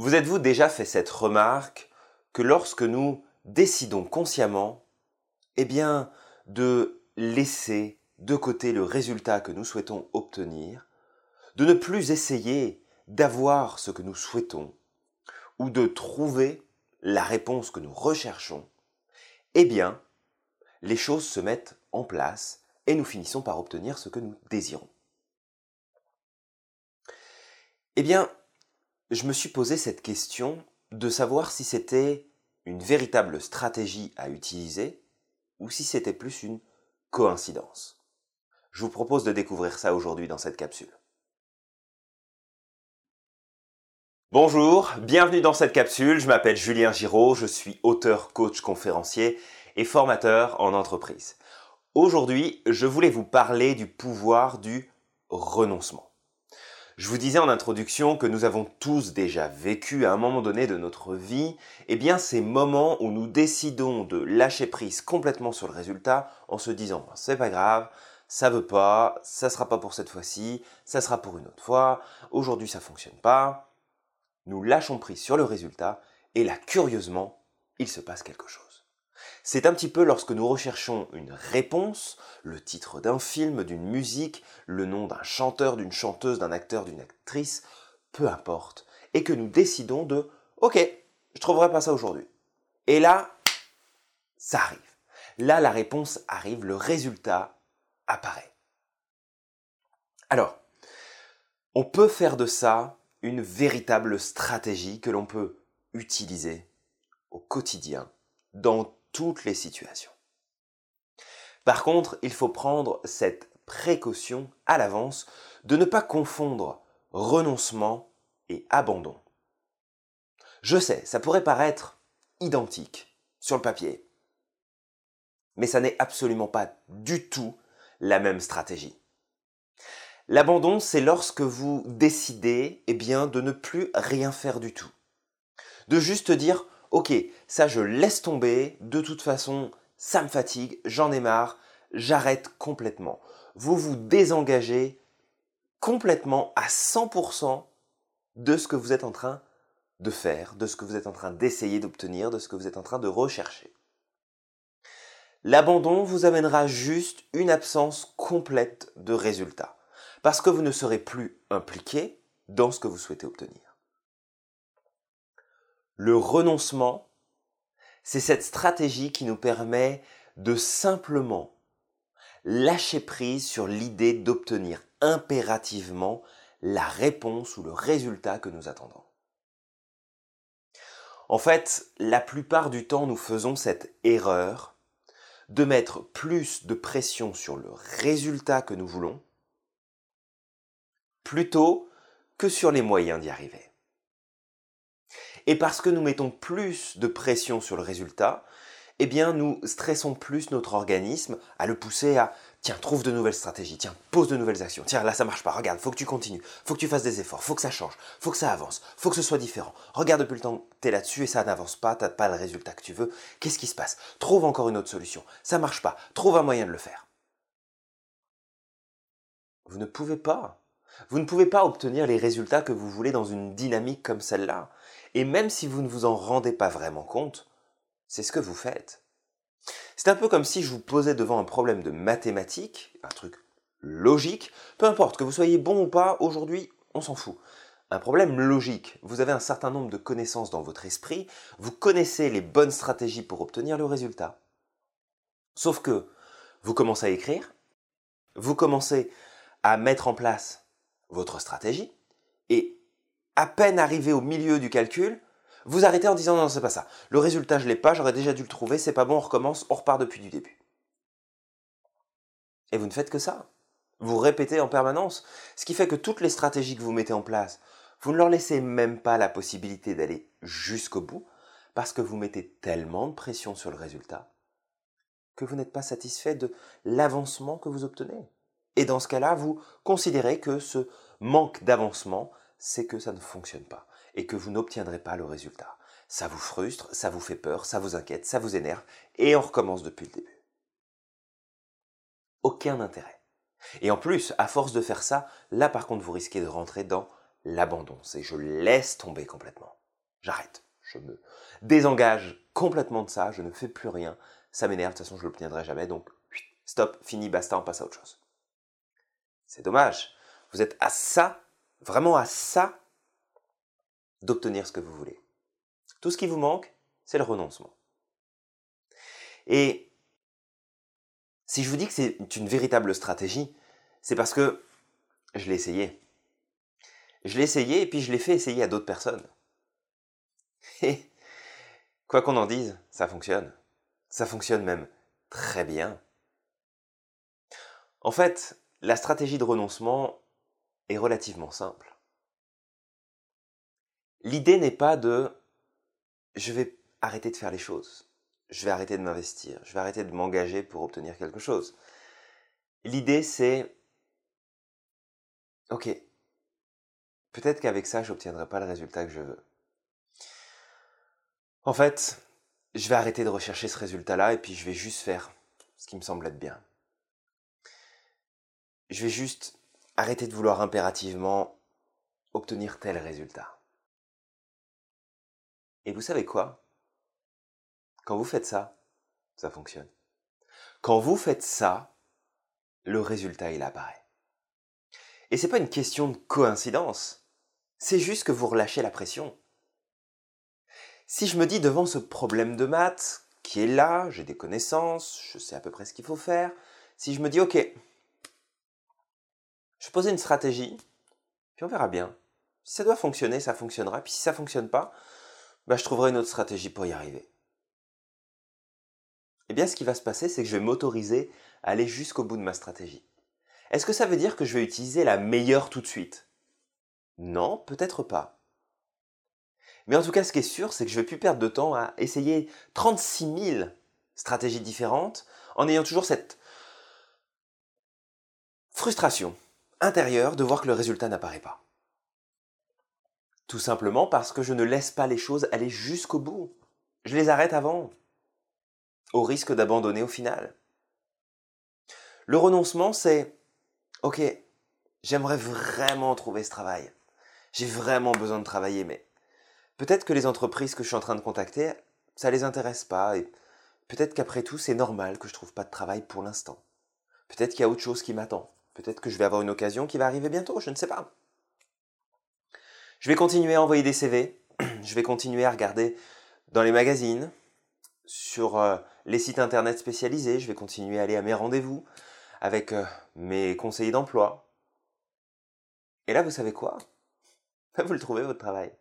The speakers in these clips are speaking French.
Vous êtes-vous déjà fait cette remarque que lorsque nous décidons consciemment, eh bien, de laisser de côté le résultat que nous souhaitons obtenir, de ne plus essayer d'avoir ce que nous souhaitons, ou de trouver la réponse que nous recherchons, eh bien, les choses se mettent en place et nous finissons par obtenir ce que nous désirons. Eh bien, je me suis posé cette question de savoir si c'était une véritable stratégie à utiliser ou si c'était plus une coïncidence. Je vous propose de découvrir ça aujourd'hui dans cette capsule. Bonjour, bienvenue dans cette capsule. Je m'appelle Julien Giraud, je suis auteur, coach, conférencier et formateur en entreprise. Aujourd'hui, je voulais vous parler du pouvoir du renoncement. Je vous disais en introduction que nous avons tous déjà vécu à un moment donné de notre vie, eh bien ces moments où nous décidons de lâcher prise complètement sur le résultat en se disant c'est pas grave, ça veut pas, ça sera pas pour cette fois-ci, ça sera pour une autre fois, aujourd'hui ça fonctionne pas. Nous lâchons prise sur le résultat et là curieusement, il se passe quelque chose. C'est un petit peu lorsque nous recherchons une réponse, le titre d'un film, d'une musique, le nom d'un chanteur, d'une chanteuse, d'un acteur, d'une actrice, peu importe, et que nous décidons de OK, je trouverai pas ça aujourd'hui. Et là, ça arrive. Là, la réponse arrive, le résultat apparaît. Alors, on peut faire de ça une véritable stratégie que l'on peut utiliser au quotidien dans toutes les situations. Par contre, il faut prendre cette précaution à l'avance de ne pas confondre renoncement et abandon. Je sais, ça pourrait paraître identique sur le papier, mais ça n'est absolument pas du tout la même stratégie. L'abandon, c'est lorsque vous décidez eh bien, de ne plus rien faire du tout. De juste dire ok, ça je laisse tomber, de toute façon, ça me fatigue, j'en ai marre, j'arrête complètement. Vous vous désengagez complètement à 100% de ce que vous êtes en train de faire, de ce que vous êtes en train d'essayer d'obtenir, de ce que vous êtes en train de rechercher. L'abandon vous amènera juste une absence complète de résultats, parce que vous ne serez plus impliqué dans ce que vous souhaitez obtenir. Le renoncement, c'est cette stratégie qui nous permet de simplement lâcher prise sur l'idée d'obtenir impérativement la réponse ou le résultat que nous attendons. En fait, la plupart du temps, nous faisons cette erreur de mettre plus de pression sur le résultat que nous voulons plutôt que sur les moyens d'y arriver. Et parce que nous mettons plus de pression sur le résultat, eh bien nous stressons plus notre organisme à le pousser à tiens, trouve de nouvelles stratégies, tiens, pose de nouvelles actions, tiens, là ça marche pas, regarde, faut que tu continues, faut que tu fasses des efforts, faut que ça change, faut que ça avance, faut que ce soit différent. Regarde depuis le temps que es là-dessus et ça n'avance pas, t'as pas le résultat que tu veux, qu'est-ce qui se passe? Trouve encore une autre solution, ça marche pas, trouve un moyen de le faire. Vous ne pouvez pas. Vous ne pouvez pas obtenir les résultats que vous voulez dans une dynamique comme celle-là. Et même si vous ne vous en rendez pas vraiment compte, c'est ce que vous faites. C'est un peu comme si je vous posais devant un problème de mathématiques, un truc logique, peu importe que vous soyez bon ou pas, aujourd'hui, on s'en fout. Un problème logique, vous avez un certain nombre de connaissances dans votre esprit, vous connaissez les bonnes stratégies pour obtenir le résultat. Sauf que vous commencez à écrire, vous commencez à mettre en place votre stratégie, et à peine arrivé au milieu du calcul, vous arrêtez en disant non, c'est pas ça. Le résultat, je l'ai pas, j'aurais déjà dû le trouver, c'est pas bon, on recommence, on repart depuis du début. Et vous ne faites que ça. Vous répétez en permanence, ce qui fait que toutes les stratégies que vous mettez en place, vous ne leur laissez même pas la possibilité d'aller jusqu'au bout, parce que vous mettez tellement de pression sur le résultat que vous n'êtes pas satisfait de l'avancement que vous obtenez. Et dans ce cas-là, vous considérez que ce manque d'avancement c'est que ça ne fonctionne pas et que vous n'obtiendrez pas le résultat. Ça vous frustre, ça vous fait peur, ça vous inquiète, ça vous énerve, et on recommence depuis le début. Aucun intérêt. Et en plus, à force de faire ça, là par contre, vous risquez de rentrer dans l'abandon. C'est je laisse tomber complètement. J'arrête. Je me désengage complètement de ça. Je ne fais plus rien. Ça m'énerve. De toute façon, je ne l'obtiendrai jamais. Donc, stop, fini, basta, on passe à autre chose. C'est dommage. Vous êtes à ça, vraiment à ça, d'obtenir ce que vous voulez. Tout ce qui vous manque, c'est le renoncement. Et si je vous dis que c'est une véritable stratégie, c'est parce que je l'ai essayé. Je l'ai essayé et puis je l'ai fait essayer à d'autres personnes. Et quoi qu'on en dise, ça fonctionne. Ça fonctionne même très bien. En fait, la stratégie de renoncement est relativement simple. L'idée n'est pas de je vais arrêter de faire les choses, je vais arrêter de m'investir, je vais arrêter de m'engager pour obtenir quelque chose. L'idée c'est ok, peut-être qu'avec ça je n'obtiendrai pas le résultat que je veux. En fait, je vais arrêter de rechercher ce résultat-là et puis je vais juste faire ce qui me semble être bien. Je vais juste arrêter de vouloir impérativement obtenir tel résultat. Et vous savez quoi? Quand vous faites ça, ça fonctionne. Quand vous faites ça, le résultat il apparaît. Et c'est pas une question de coïncidence. C'est juste que vous relâchez la pression. Si je me dis devant ce problème de maths, qui est là, j'ai des connaissances, je sais à peu près ce qu'il faut faire, si je me dis ok, je poser une stratégie, puis on verra bien. Si ça doit fonctionner, ça fonctionnera, puis si ça fonctionne pas, bah, je trouverai une autre stratégie pour y arriver. Eh bien, ce qui va se passer, c'est que je vais m'autoriser à aller jusqu'au bout de ma stratégie. Est-ce que ça veut dire que je vais utiliser la meilleure tout de suite? Non, peut-être pas. Mais en tout cas, ce qui est sûr, c'est que je ne vais plus perdre de temps à essayer 36 000 stratégies différentes en ayant toujours cette frustration intérieure de voir que le résultat n'apparaît pas. Tout simplement parce que je ne laisse pas les choses aller jusqu'au bout. Je les arrête avant, au risque d'abandonner au final. Le renoncement, c'est Ok, j'aimerais vraiment trouver ce travail. J'ai vraiment besoin de travailler, mais peut-être que les entreprises que je suis en train de contacter, ça les intéresse pas, et peut-être qu'après tout, c'est normal que je trouve pas de travail pour l'instant. Peut-être qu'il y a autre chose qui m'attend. Peut-être que je vais avoir une occasion qui va arriver bientôt, je ne sais pas. Je vais continuer à envoyer des CV, je vais continuer à regarder dans les magazines, sur euh, les sites internet spécialisés, je vais continuer à aller à mes rendez-vous avec euh, mes conseillers d'emploi. Et là, vous savez quoi? Vous le trouvez, votre travail.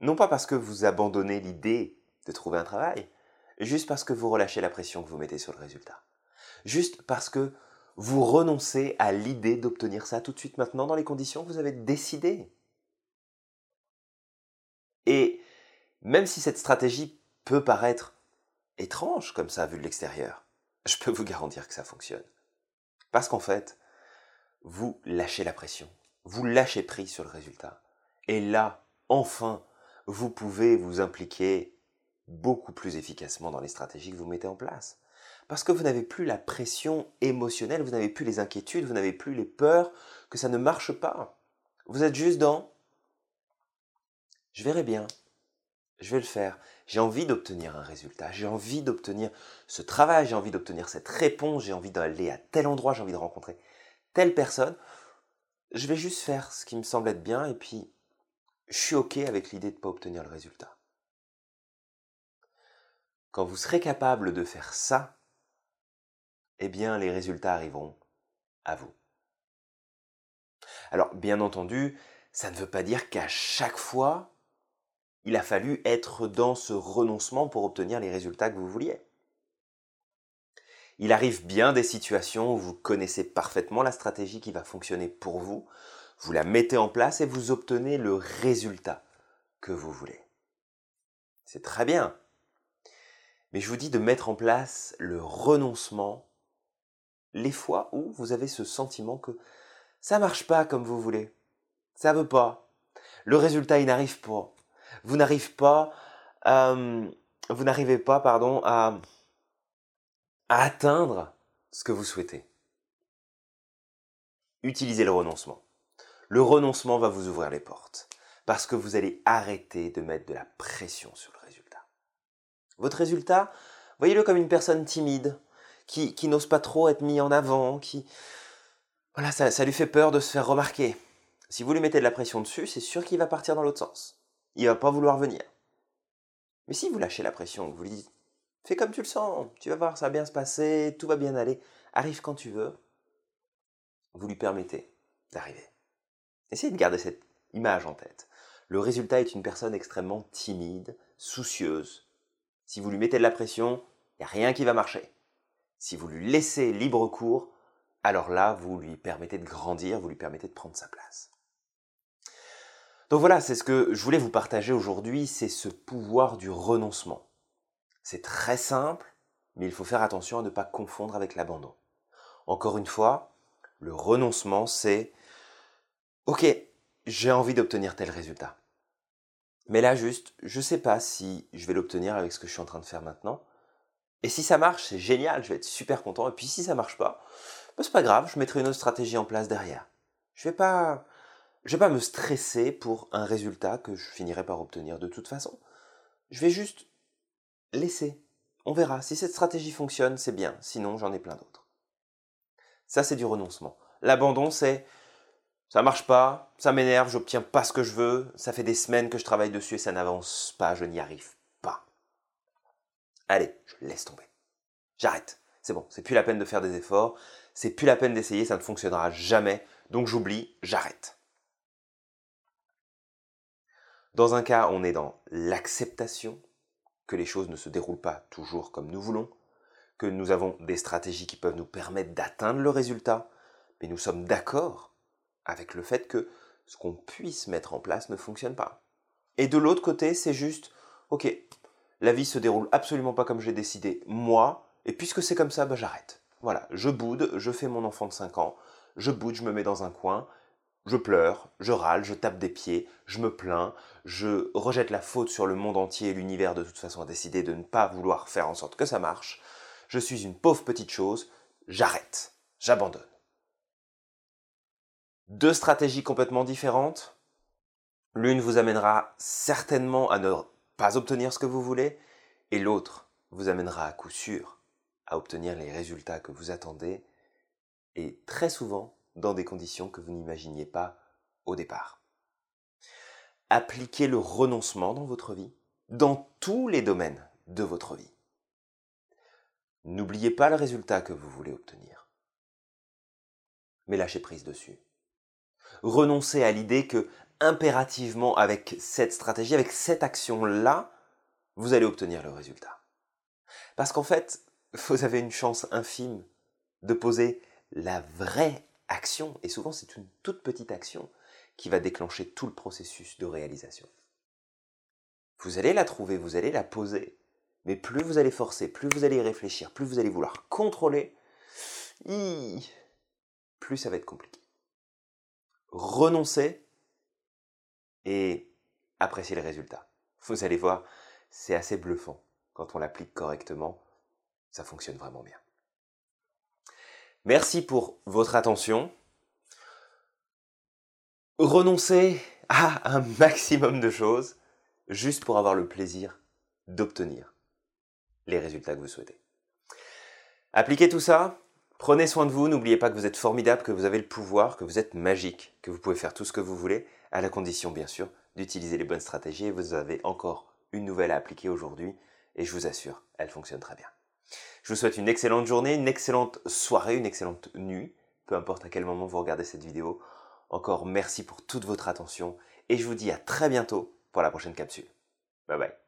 Non pas parce que vous abandonnez l'idée de trouver un travail, juste parce que vous relâchez la pression que vous mettez sur le résultat. Juste parce que vous renoncez à l'idée d'obtenir ça tout de suite maintenant dans les conditions que vous avez décidées. Et même si cette stratégie peut paraître étrange comme ça vu de l'extérieur, je peux vous garantir que ça fonctionne. Parce qu'en fait, vous lâchez la pression, vous lâchez prise sur le résultat. Et là, enfin, vous pouvez vous impliquer beaucoup plus efficacement dans les stratégies que vous mettez en place. Parce que vous n'avez plus la pression émotionnelle, vous n'avez plus les inquiétudes, vous n'avez plus les peurs que ça ne marche pas. Vous êtes juste dans je verrai bien, je vais le faire. J'ai envie d'obtenir un résultat, j'ai envie d'obtenir ce travail, j'ai envie d'obtenir cette réponse, j'ai envie d'aller à tel endroit, j'ai envie de rencontrer telle personne. Je vais juste faire ce qui me semble être bien et puis je suis OK avec l'idée de ne pas obtenir le résultat. Quand vous serez capable de faire ça, eh bien les résultats arriveront à vous. Alors bien entendu, ça ne veut pas dire qu'à chaque fois, il a fallu être dans ce renoncement pour obtenir les résultats que vous vouliez. Il arrive bien des situations où vous connaissez parfaitement la stratégie qui va fonctionner pour vous, vous la mettez en place et vous obtenez le résultat que vous voulez. C'est très bien. Mais je vous dis de mettre en place le renoncement les fois où vous avez ce sentiment que ça marche pas comme vous voulez. Ça veut pas. Le résultat, il n'arrive pas. Vous n'arrivez pas, euh, vous n'arrivez pas, pardon, à, à atteindre ce que vous souhaitez. Utilisez le renoncement. Le renoncement va vous ouvrir les portes. parce que vous allez arrêter de mettre de la pression sur le résultat. Votre résultat, voyez-le comme une personne timide, qui, n'ose pas trop être mis en avant, qui... Voilà, ça, ça lui fait peur de se faire remarquer. Si vous lui mettez de la pression dessus, c'est sûr qu'il va partir dans l'autre sens. Il va pas vouloir venir. Mais si vous lâchez la pression, vous lui dites Fais comme tu le sens, tu vas voir, ça va bien se passer, tout va bien aller, arrive quand tu veux, vous lui permettez d'arriver. Essayez de garder cette image en tête. Le résultat est une personne extrêmement timide, soucieuse. Si vous lui mettez de la pression, il n'y a rien qui va marcher. Si vous lui laissez libre cours, alors là, vous lui permettez de grandir, vous lui permettez de prendre sa place. Donc voilà, c'est ce que je voulais vous partager aujourd'hui, c'est ce pouvoir du renoncement. C'est très simple, mais il faut faire attention à ne pas confondre avec l'abandon. Encore une fois, le renoncement, c'est OK, j'ai envie d'obtenir tel résultat. Mais là, juste, je ne sais pas si je vais l'obtenir avec ce que je suis en train de faire maintenant. Et si ça marche, c'est génial, je vais être super content. Et puis si ça marche pas, bah, c'est pas grave, je mettrai une autre stratégie en place derrière. Je vais pas, je vais pas me stresser pour un résultat que je finirai par obtenir de toute façon. Je vais juste laissez. On verra. Si cette stratégie fonctionne, c'est bien. Sinon, j'en ai plein d'autres. Ça, c'est du renoncement. L'abandon, c'est ça marche pas, ça m'énerve, j'obtiens pas ce que je veux, ça fait des semaines que je travaille dessus et ça n'avance pas, je n'y arrive. Allez, je laisse tomber. J'arrête. C'est bon, c'est plus la peine de faire des efforts, c'est plus la peine d'essayer, ça ne fonctionnera jamais, donc j'oublie, j'arrête. Dans un cas, on est dans l'acceptation, que les choses ne se déroulent pas toujours comme nous voulons, que nous avons des stratégies qui peuvent nous permettre d'atteindre le résultat, mais nous sommes d'accord avec le fait que ce qu'on puisse mettre en place ne fonctionne pas. Et de l'autre côté, c'est juste, ok, la vie se déroule absolument pas comme j'ai décidé, moi, et puisque c'est comme ça, bah, j'arrête. Voilà, je boude, je fais mon enfant de 5 ans, je boude, je me mets dans un coin, je pleure, je râle, je tape des pieds, je me plains, je rejette la faute sur le monde entier et l'univers de toute façon a décidé de ne pas vouloir faire en sorte que ça marche. Je suis une pauvre petite chose, j'arrête, j'abandonne. Deux stratégies complètement différentes. L'une vous amènera certainement à ne pas obtenir ce que vous voulez et l'autre vous amènera à coup sûr à obtenir les résultats que vous attendez et très souvent dans des conditions que vous n'imaginiez pas au départ. Appliquez le renoncement dans votre vie, dans tous les domaines de votre vie. N'oubliez pas le résultat que vous voulez obtenir, mais lâchez prise dessus. Renoncez à l'idée que impérativement avec cette stratégie, avec cette action-là, vous allez obtenir le résultat. Parce qu'en fait, vous avez une chance infime de poser la vraie action, et souvent c'est une toute petite action qui va déclencher tout le processus de réalisation. Vous allez la trouver, vous allez la poser, mais plus vous allez forcer, plus vous allez réfléchir, plus vous allez vouloir contrôler, plus ça va être compliqué. Renoncez et appréciez le résultat. Vous allez voir, c'est assez bluffant. Quand on l'applique correctement, ça fonctionne vraiment bien. Merci pour votre attention. Renoncez à un maximum de choses juste pour avoir le plaisir d'obtenir les résultats que vous souhaitez. Appliquez tout ça, prenez soin de vous, n'oubliez pas que vous êtes formidable, que vous avez le pouvoir, que vous êtes magique, que vous pouvez faire tout ce que vous voulez, à la condition bien sûr d'utiliser les bonnes stratégies vous avez encore une nouvelle à appliquer aujourd'hui et je vous assure, elle fonctionne très bien. Je vous souhaite une excellente journée, une excellente soirée, une excellente nuit, peu importe à quel moment vous regardez cette vidéo. Encore merci pour toute votre attention et je vous dis à très bientôt pour la prochaine capsule. Bye bye.